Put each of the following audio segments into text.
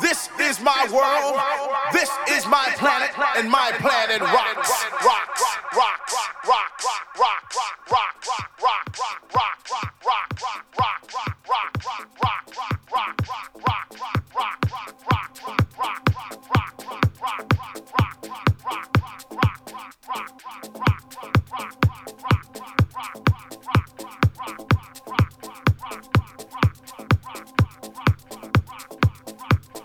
This is my world. This is my planet, and my planet rocks. Rocks. Rocks. Rocks. Rocks. Rocks. Rocks. Rocks. Rocks. Rocks. Rocks.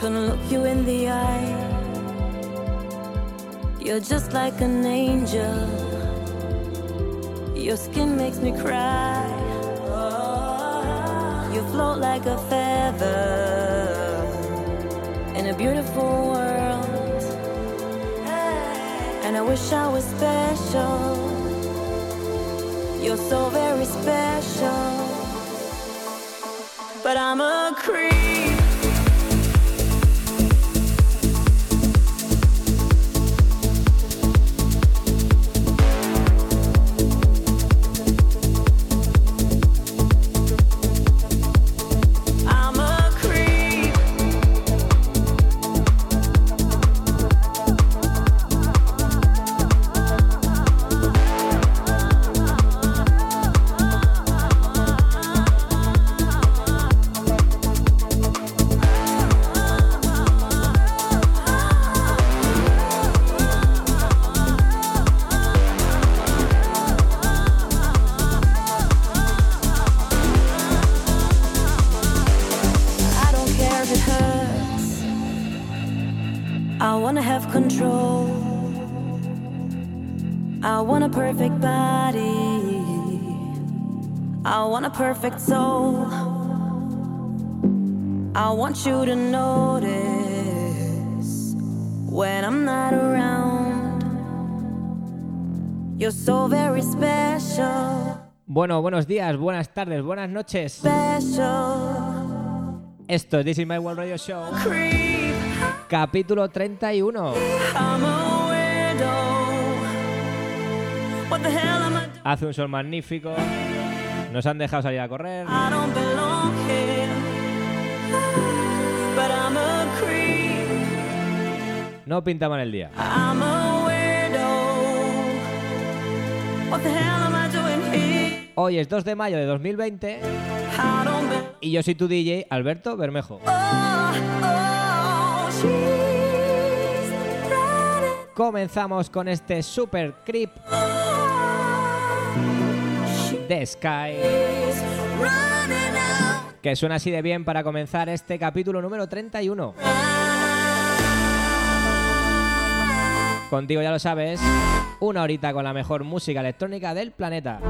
can look you in the eye. You're just like an angel. Your skin makes me cry. You float like a feather in a beautiful world. And I wish I was special. You're so very special. But I'm a creep. Perfect soul. I want you to notice when I'm not around. You're so very special. Bueno, buenos días, buenas tardes, buenas noches. Special. Esto es This is My World Radio Show. Capítulo 31. Hace un sol magnífico. Nos han dejado salir a correr. No pinta mal el día. Hoy es 2 de mayo de 2020 y yo soy tu DJ Alberto Bermejo. Comenzamos con este super creep. The Sky. Que suena así de bien para comenzar este capítulo número 31. Contigo ya lo sabes, una horita con la mejor música electrónica del planeta.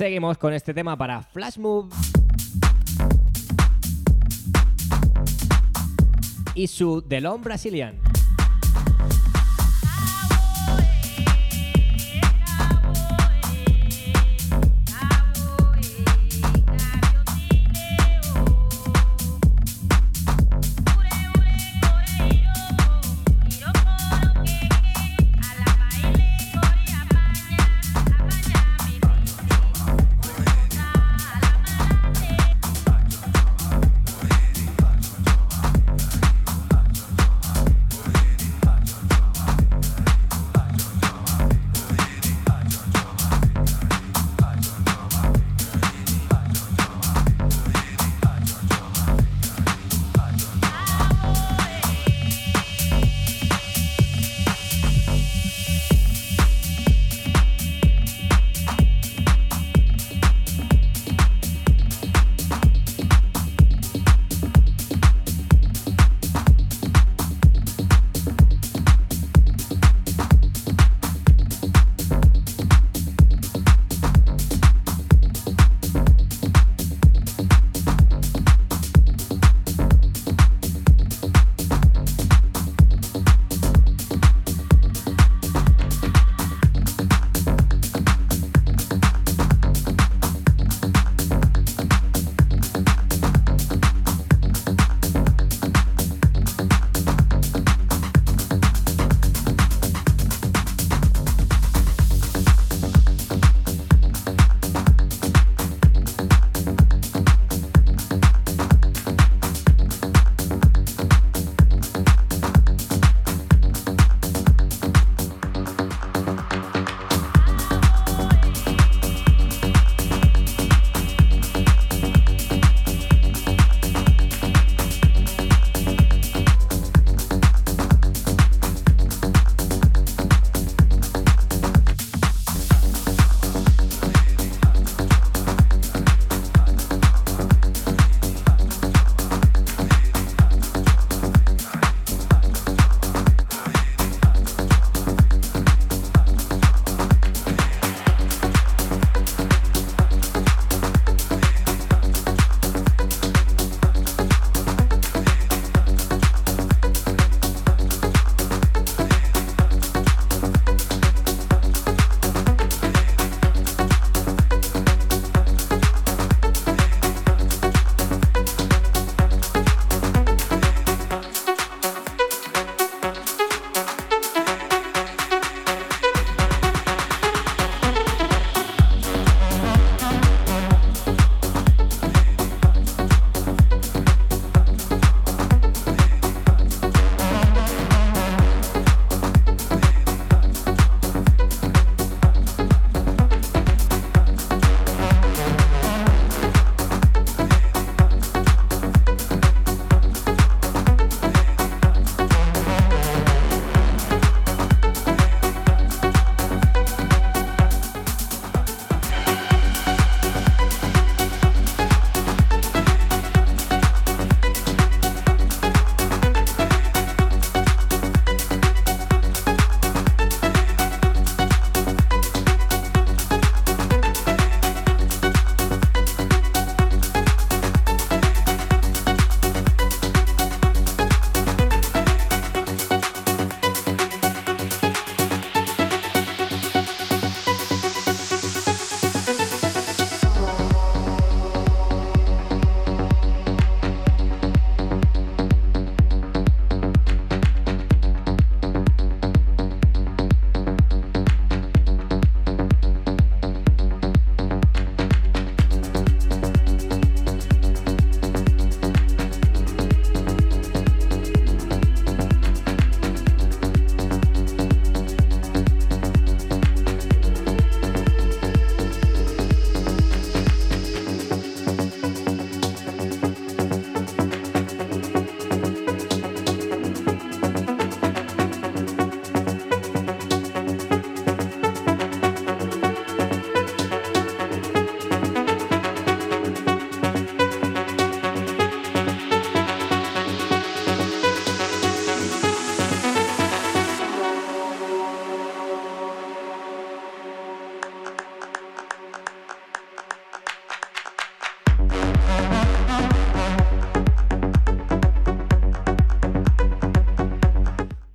Seguimos con este tema para Flash Move. Y su Delon Brazilian.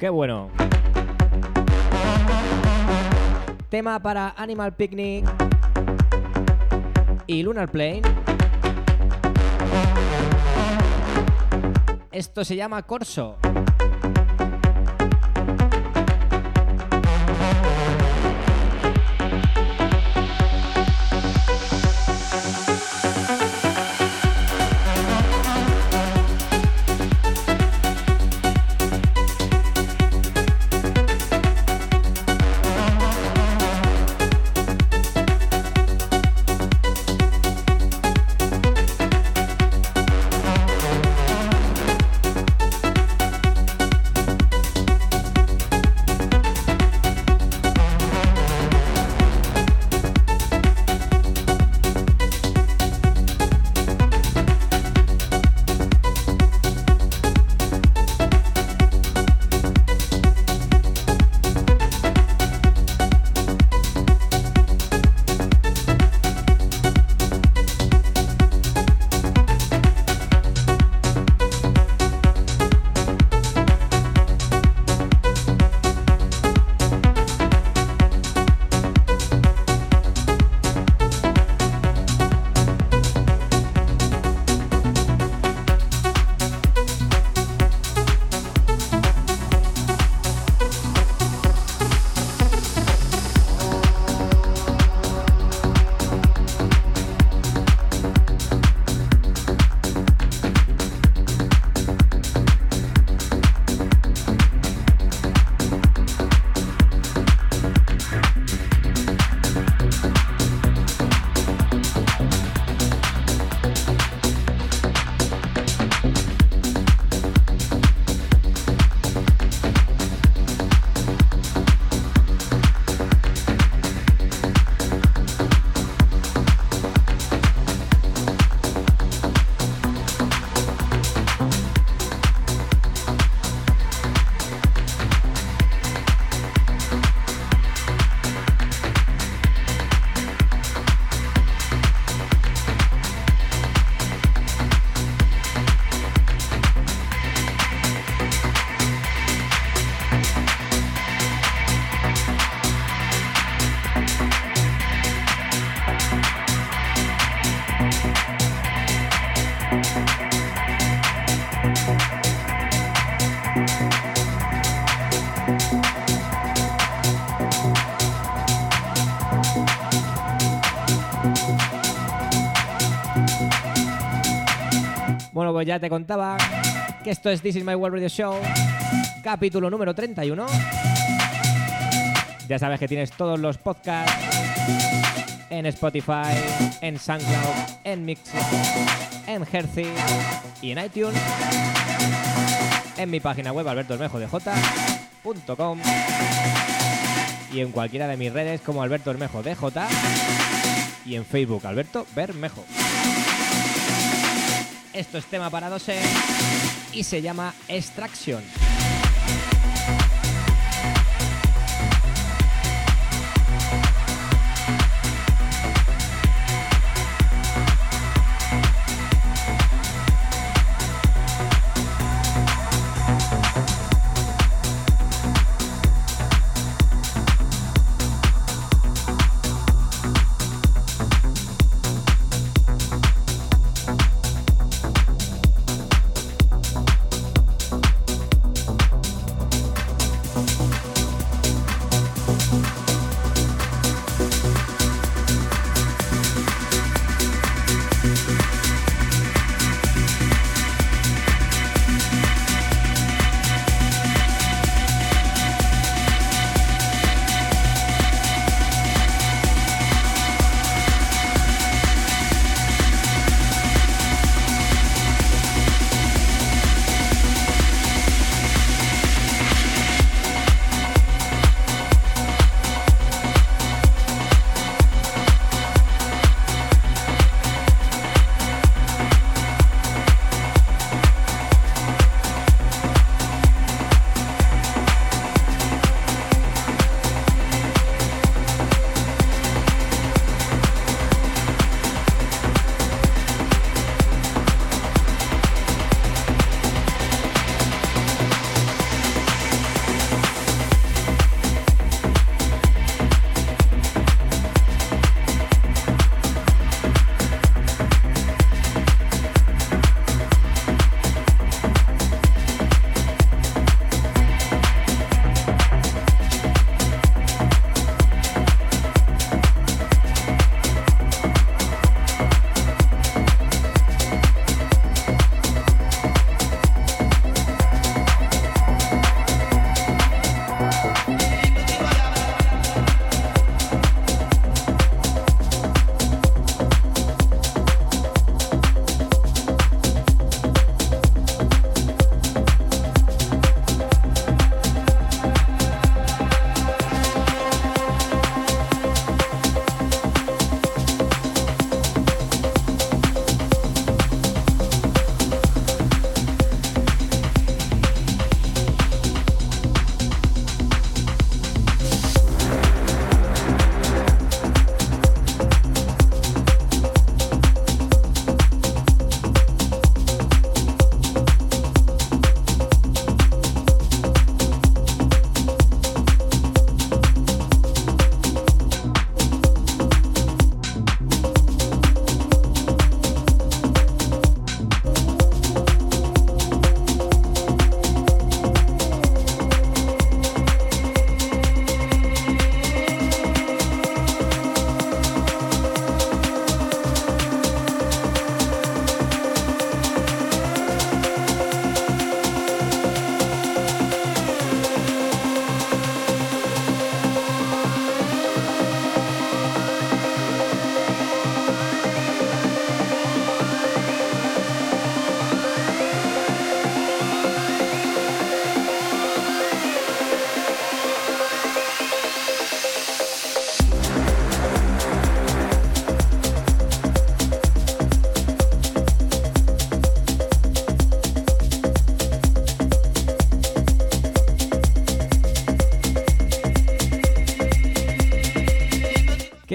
Qué bueno. Tema para Animal Picnic y Lunar Plane. Esto se llama Corso. Ya te contaba que esto es This Is My World Radio Show, capítulo número 31. Ya sabes que tienes todos los podcasts en Spotify, en SoundCloud, en Mixer, en Hercy y en iTunes. En mi página web albertobermejodj.com y en cualquiera de mis redes como Alberto Bermejo DJ y en Facebook Alberto Bermejo. Esto es tema para 2 y se llama Extraction.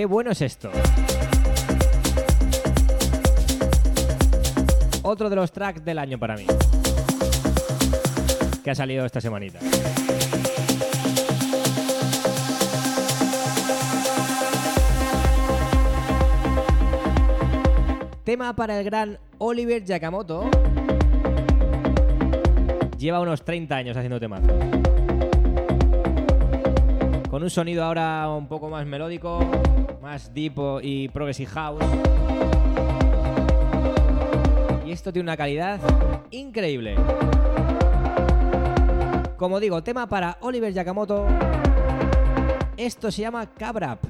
Qué bueno es esto. Otro de los tracks del año para mí. Que ha salido esta semanita. Tema para el gran Oliver Yakamoto. Lleva unos 30 años haciendo temas. Con un sonido ahora un poco más melódico, más deep y progressive house. Y esto tiene una calidad increíble. Como digo, tema para Oliver Yakamoto. Esto se llama Cabrap.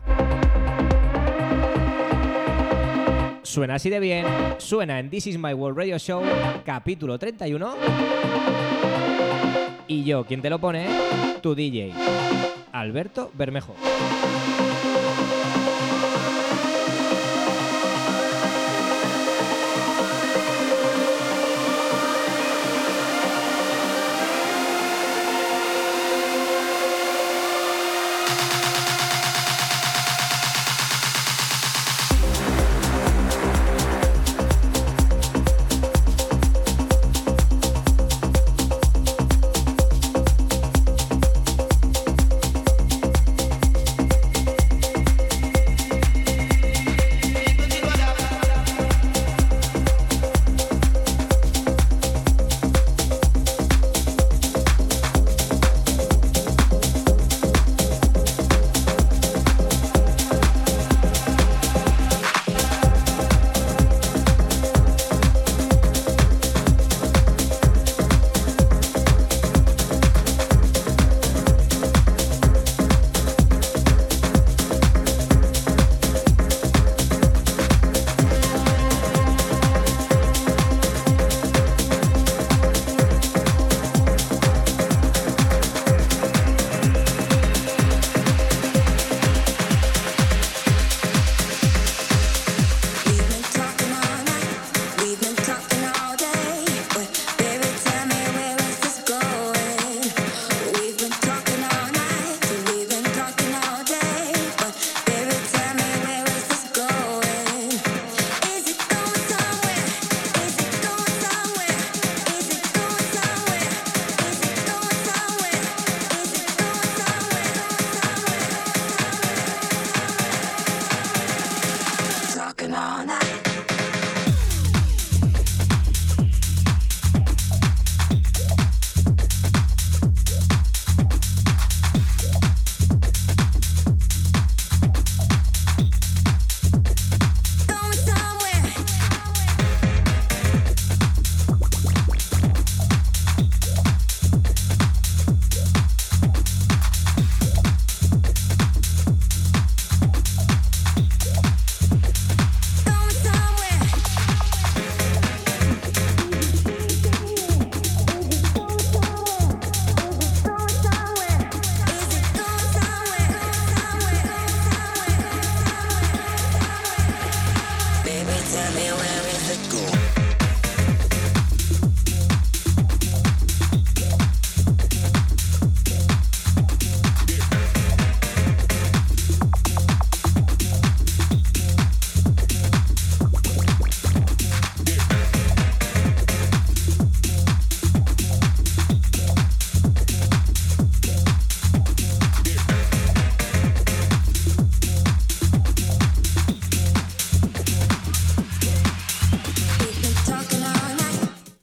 Suena así de bien, suena en This Is My World Radio Show, capítulo 31. Y yo, quien te lo pone, tu DJ, Alberto Bermejo.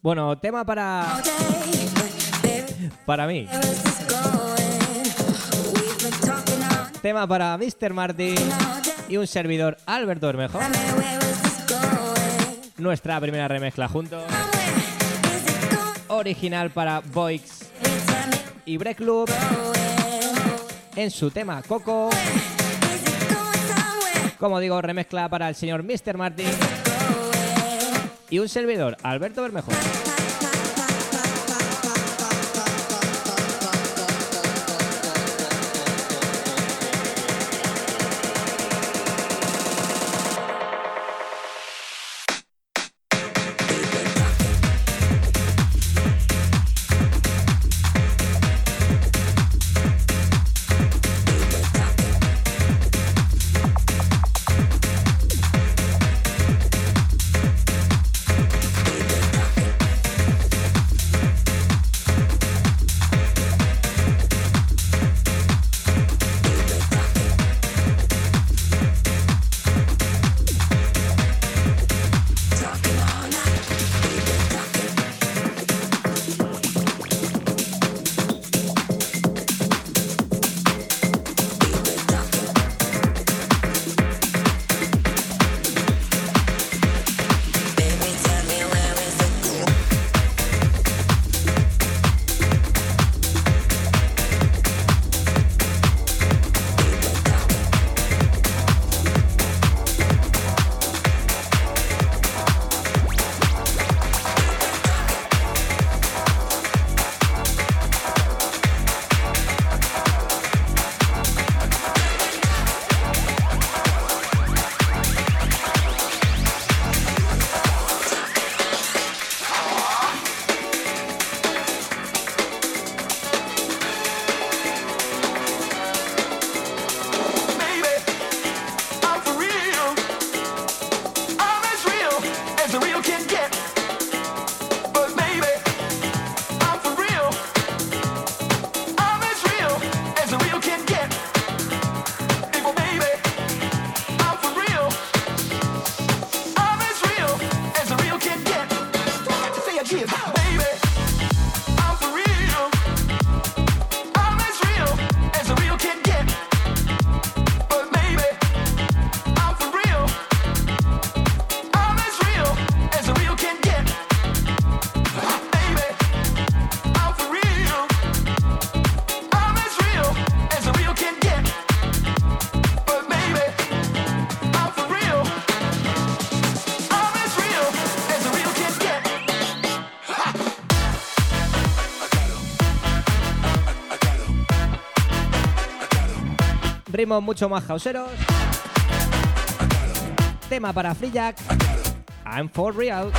Bueno, tema para. Para mí. Tema para Mr. Martin y un servidor Alberto Bermejo. Nuestra primera remezcla juntos. Original para Boix y Break Loop. En su tema Coco. Como digo, remezcla para el señor Mr. Martin y un servidor, Alberto Bermejo. ritmos mucho más houseeros. Tema para Free Jack. I'm for real.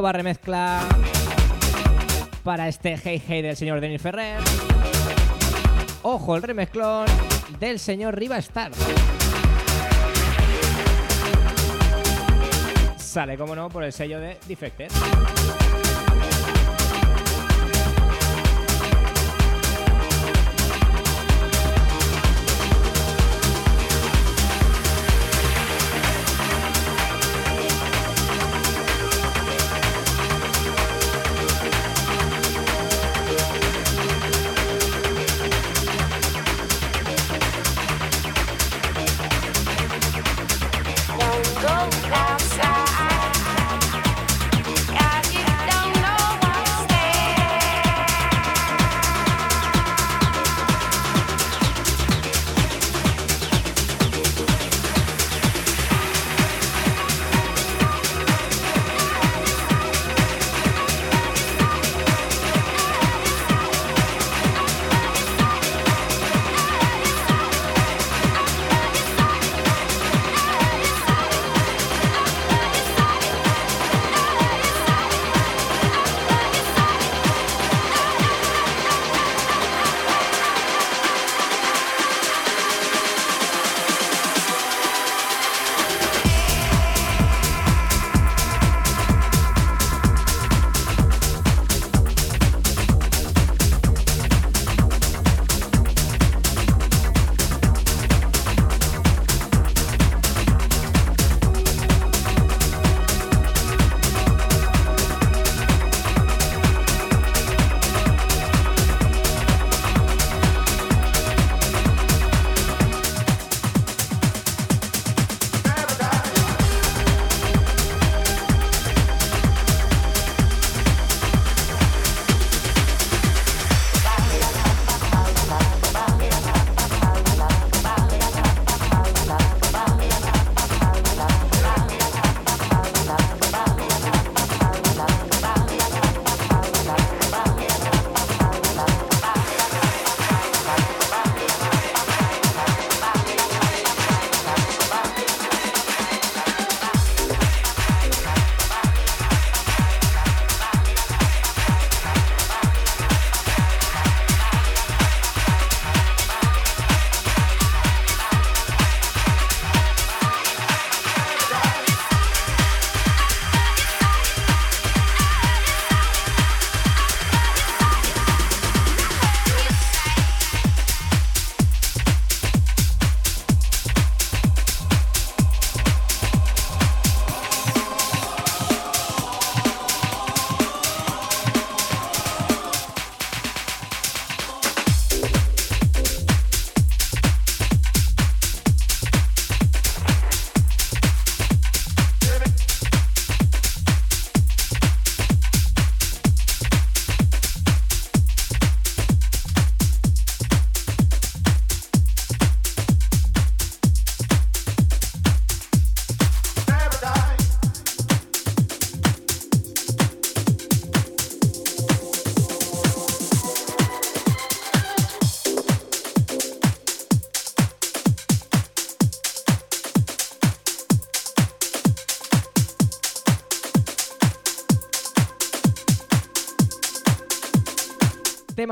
nueva remezcla para este Hey Hey del señor Denis Ferrer. Ojo, el remezclón del señor Riva Star. Sale, como no, por el sello de Defected.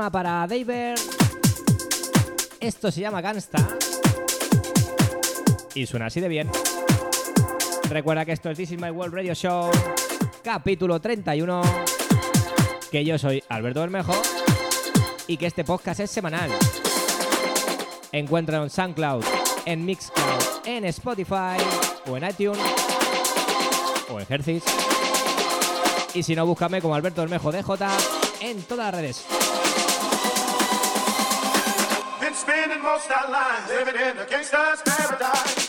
Para David. Esto se llama Gangsta. Y suena así de bien. Recuerda que esto es This is My World Radio Show, capítulo 31. Que yo soy Alberto Bermejo y que este podcast es semanal. Encuéntralo en SoundCloud, en Mixcloud, en Spotify o en iTunes o en. Y si no, búscame como Alberto Bermejo DJ en todas las redes. Spending most our lives living in a gangster's paradise.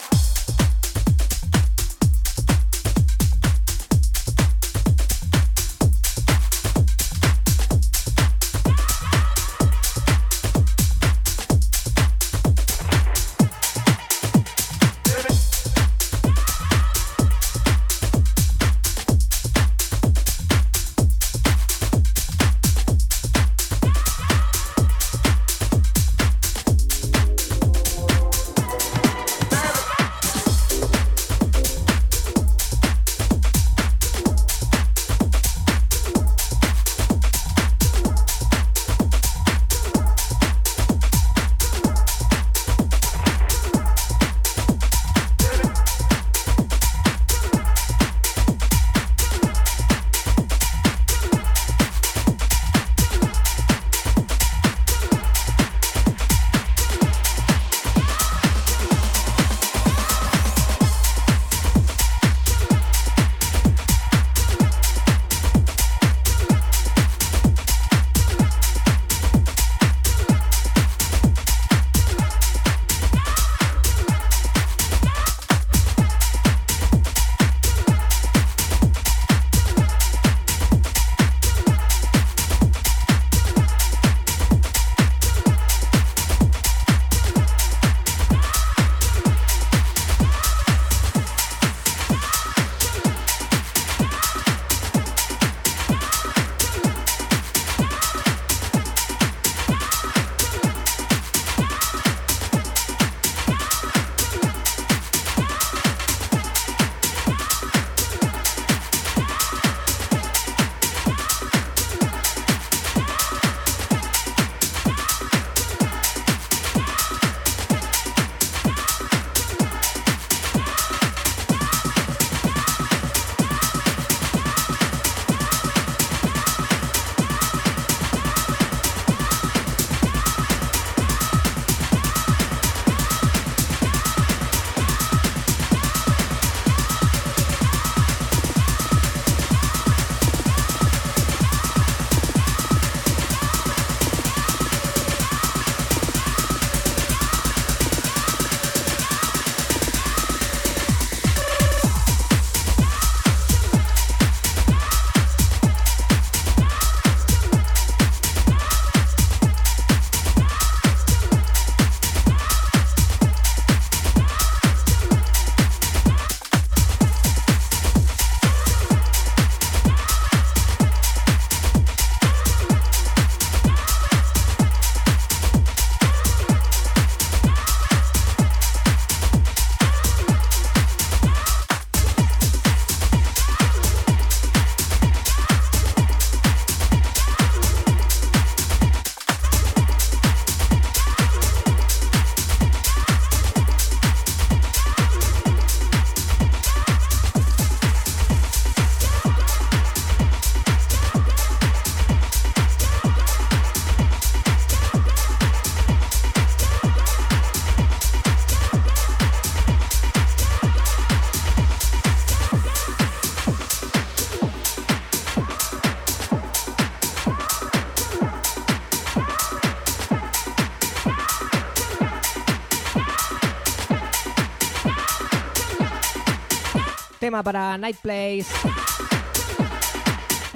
Para Night Place.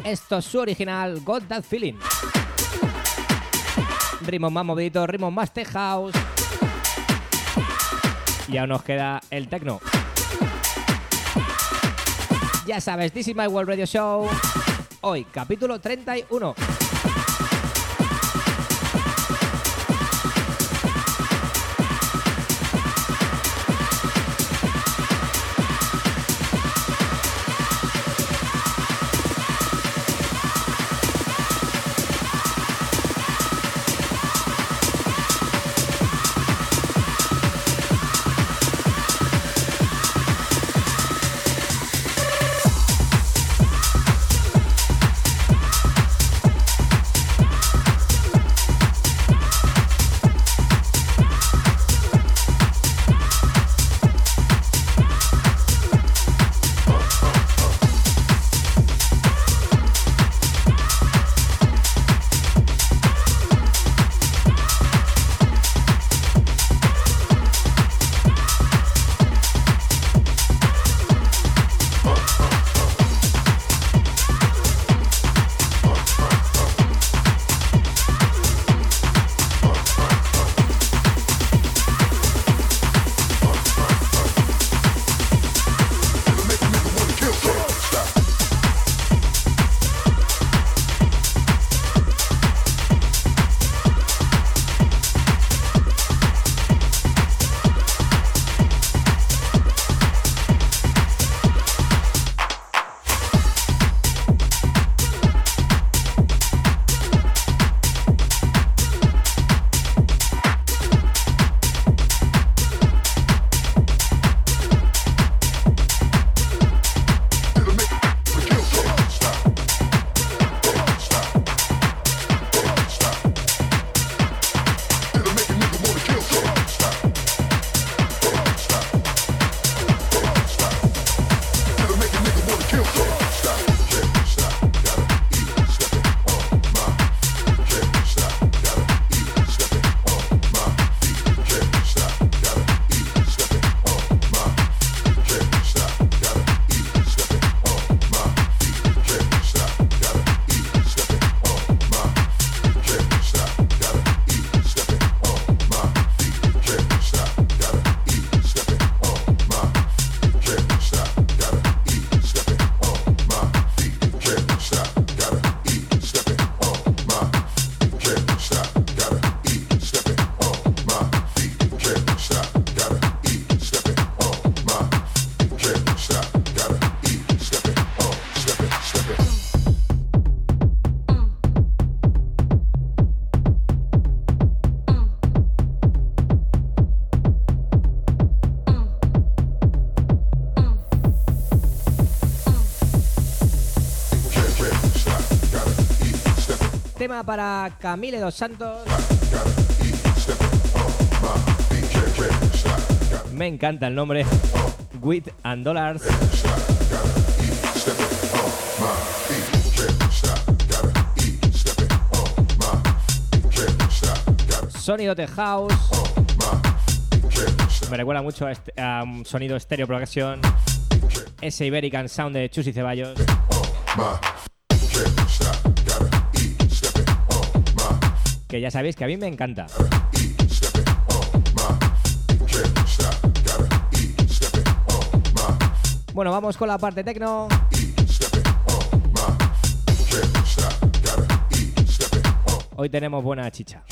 Esto es su original, Got That Feeling. Ritmos más moviditos, ritmos más tech house. Y aún nos queda el techno. Ya sabes, This is my World Radio Show. Hoy, capítulo 31. Tema para Camille Dos Santos. Me encanta el nombre. Wit and Dollars. Sonido de house. Me recuerda mucho a, este- a un sonido estéreo progresión. Ese Iberican Sound de Chus y Ceballos. Que ya sabéis que a mí me encanta. Bueno, vamos con la parte tecno. Hoy tenemos buena chicha.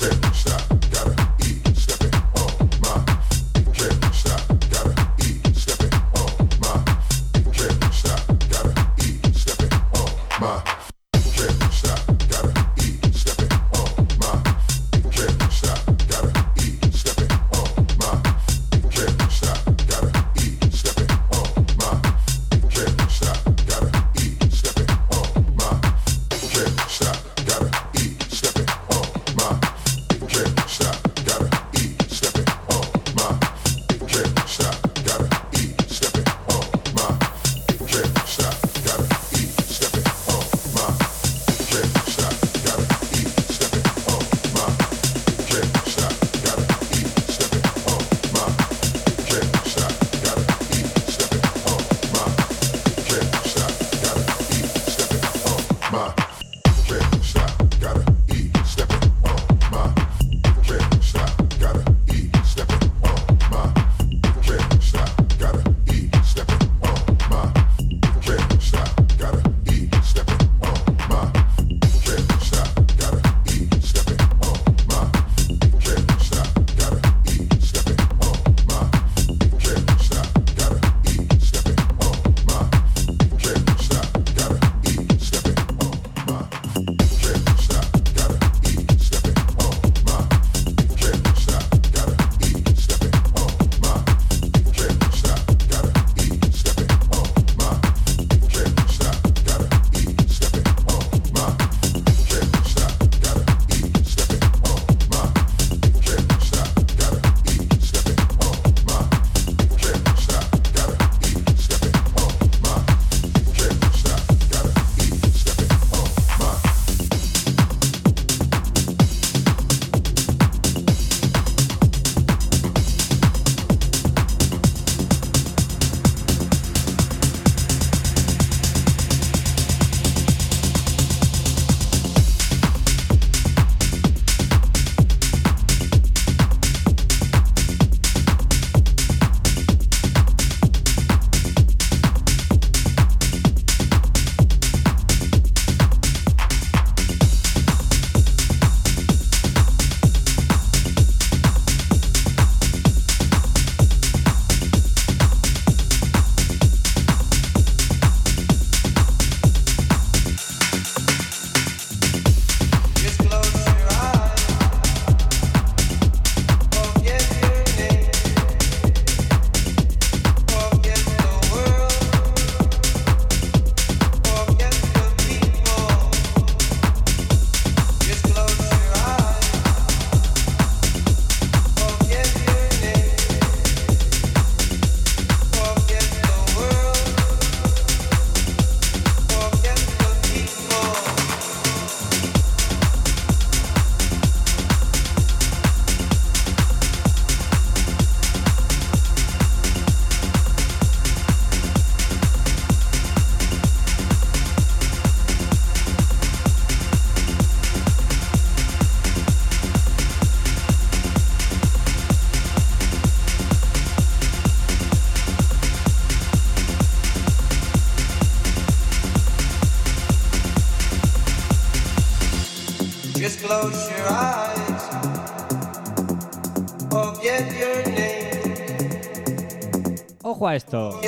Esto.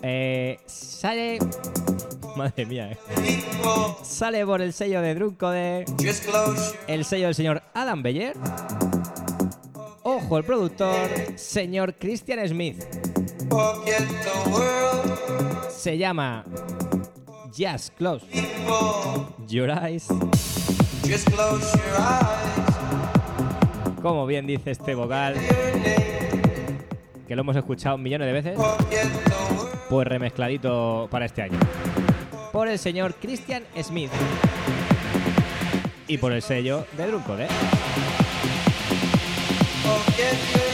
Eh, sale. Madre mía, eh. Sale por el sello de Drunko de. El sello del señor Adam Beyer. Ojo, el productor, señor Christian Smith. Se llama Just Close. Your Eyes. Como bien dice este vocal. Que lo hemos escuchado millones de veces, pues remezcladito para este año. Por el señor Christian Smith. Y por el sello de Drunkode. Forget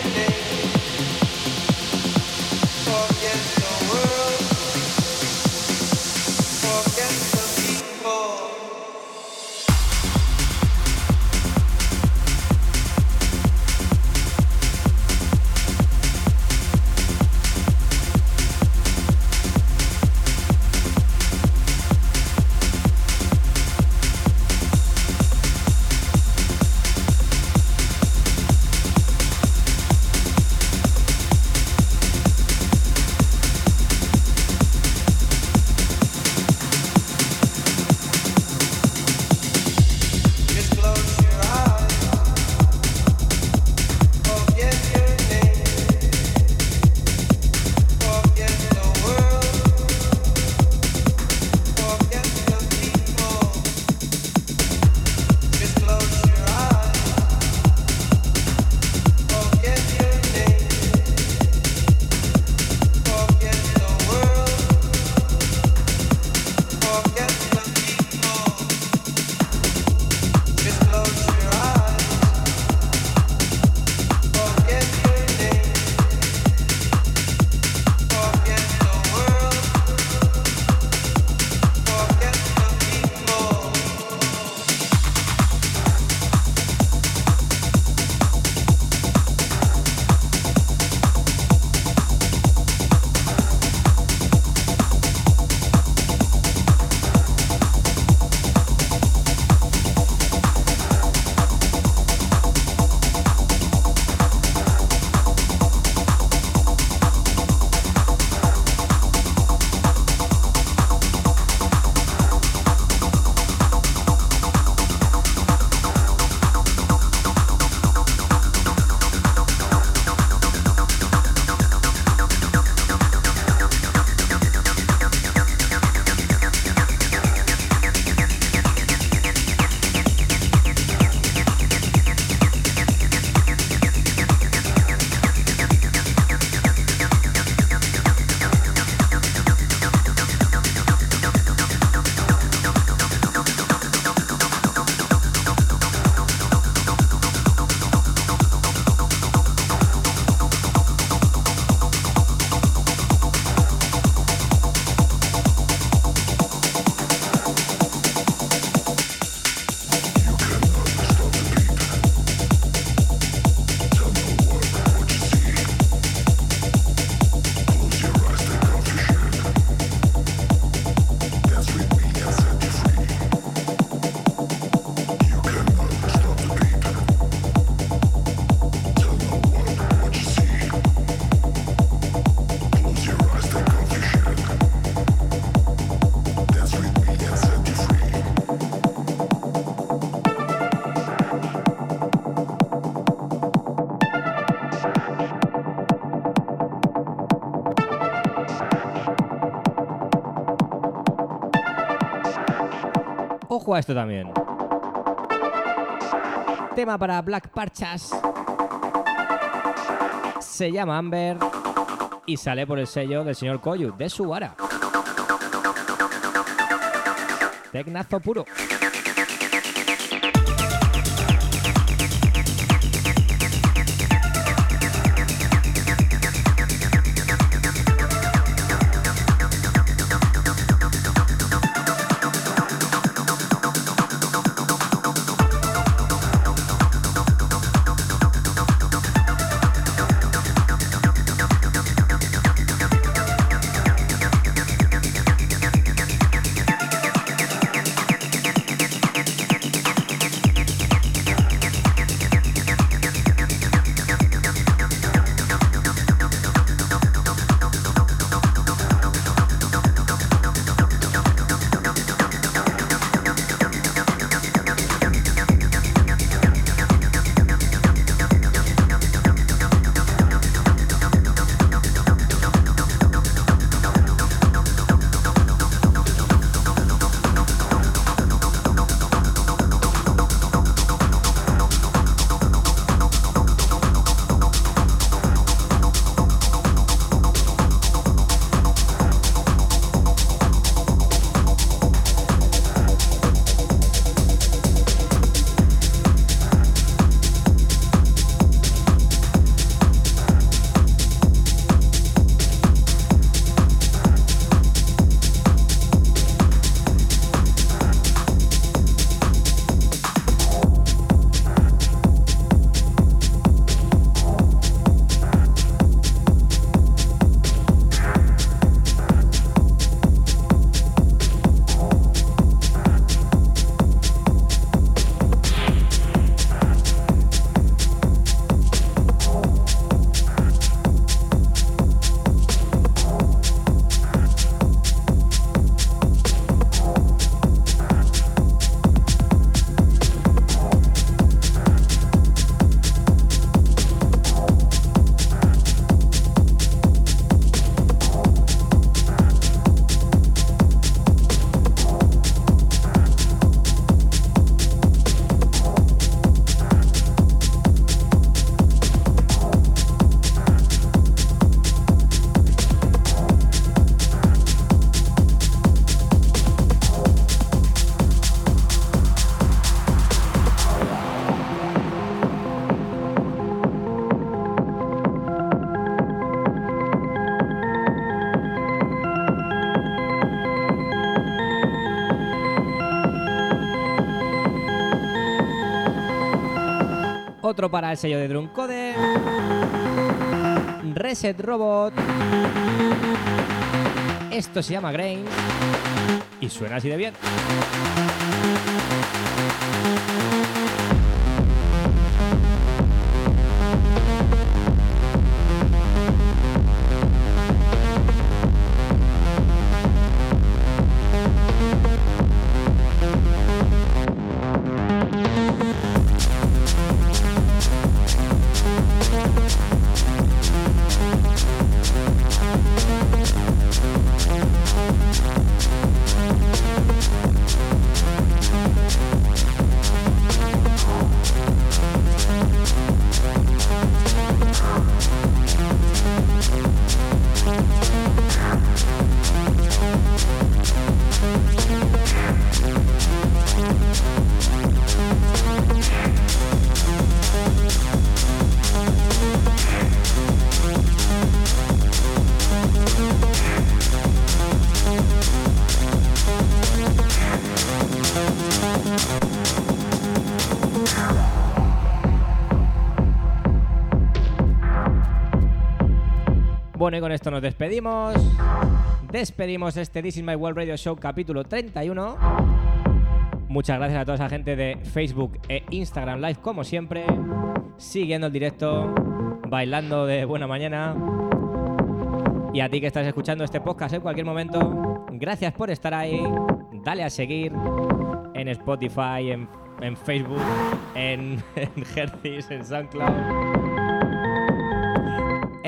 A esto también. Tema para Black Parchas. Se llama Amber y sale por el sello del señor Koyu, de Subara. Tecnazo puro. Otro para el sello de Druncode. Reset Robot. Esto se llama Grain. Y suena así de bien. Con esto nos despedimos. Despedimos este This is My World Radio Show capítulo 31. Muchas gracias a toda esa gente de Facebook e Instagram Live, como siempre, siguiendo el directo, bailando de buena mañana. Y a ti que estás escuchando este podcast en cualquier momento, gracias por estar ahí. Dale a seguir en Spotify, en, Facebook, en, en en SoundCloud,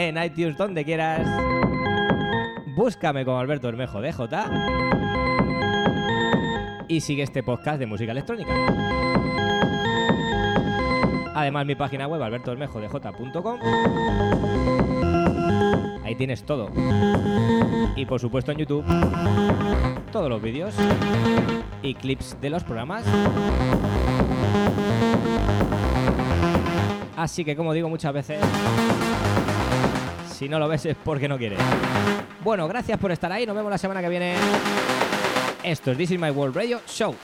en iTunes, donde quieras. Búscame como Alberto Bermejo DJ y sigue este podcast de música electrónica. Además, mi página web, albertobermejodj.com. Ahí tienes todo. Y por supuesto en YouTube, todos los vídeos y clips de los programas. Así que, como digo muchas veces, si no lo ves es porque no quieres. Bueno, gracias por estar ahí. Nos vemos la semana que viene. Esto es This is My World Radio Show.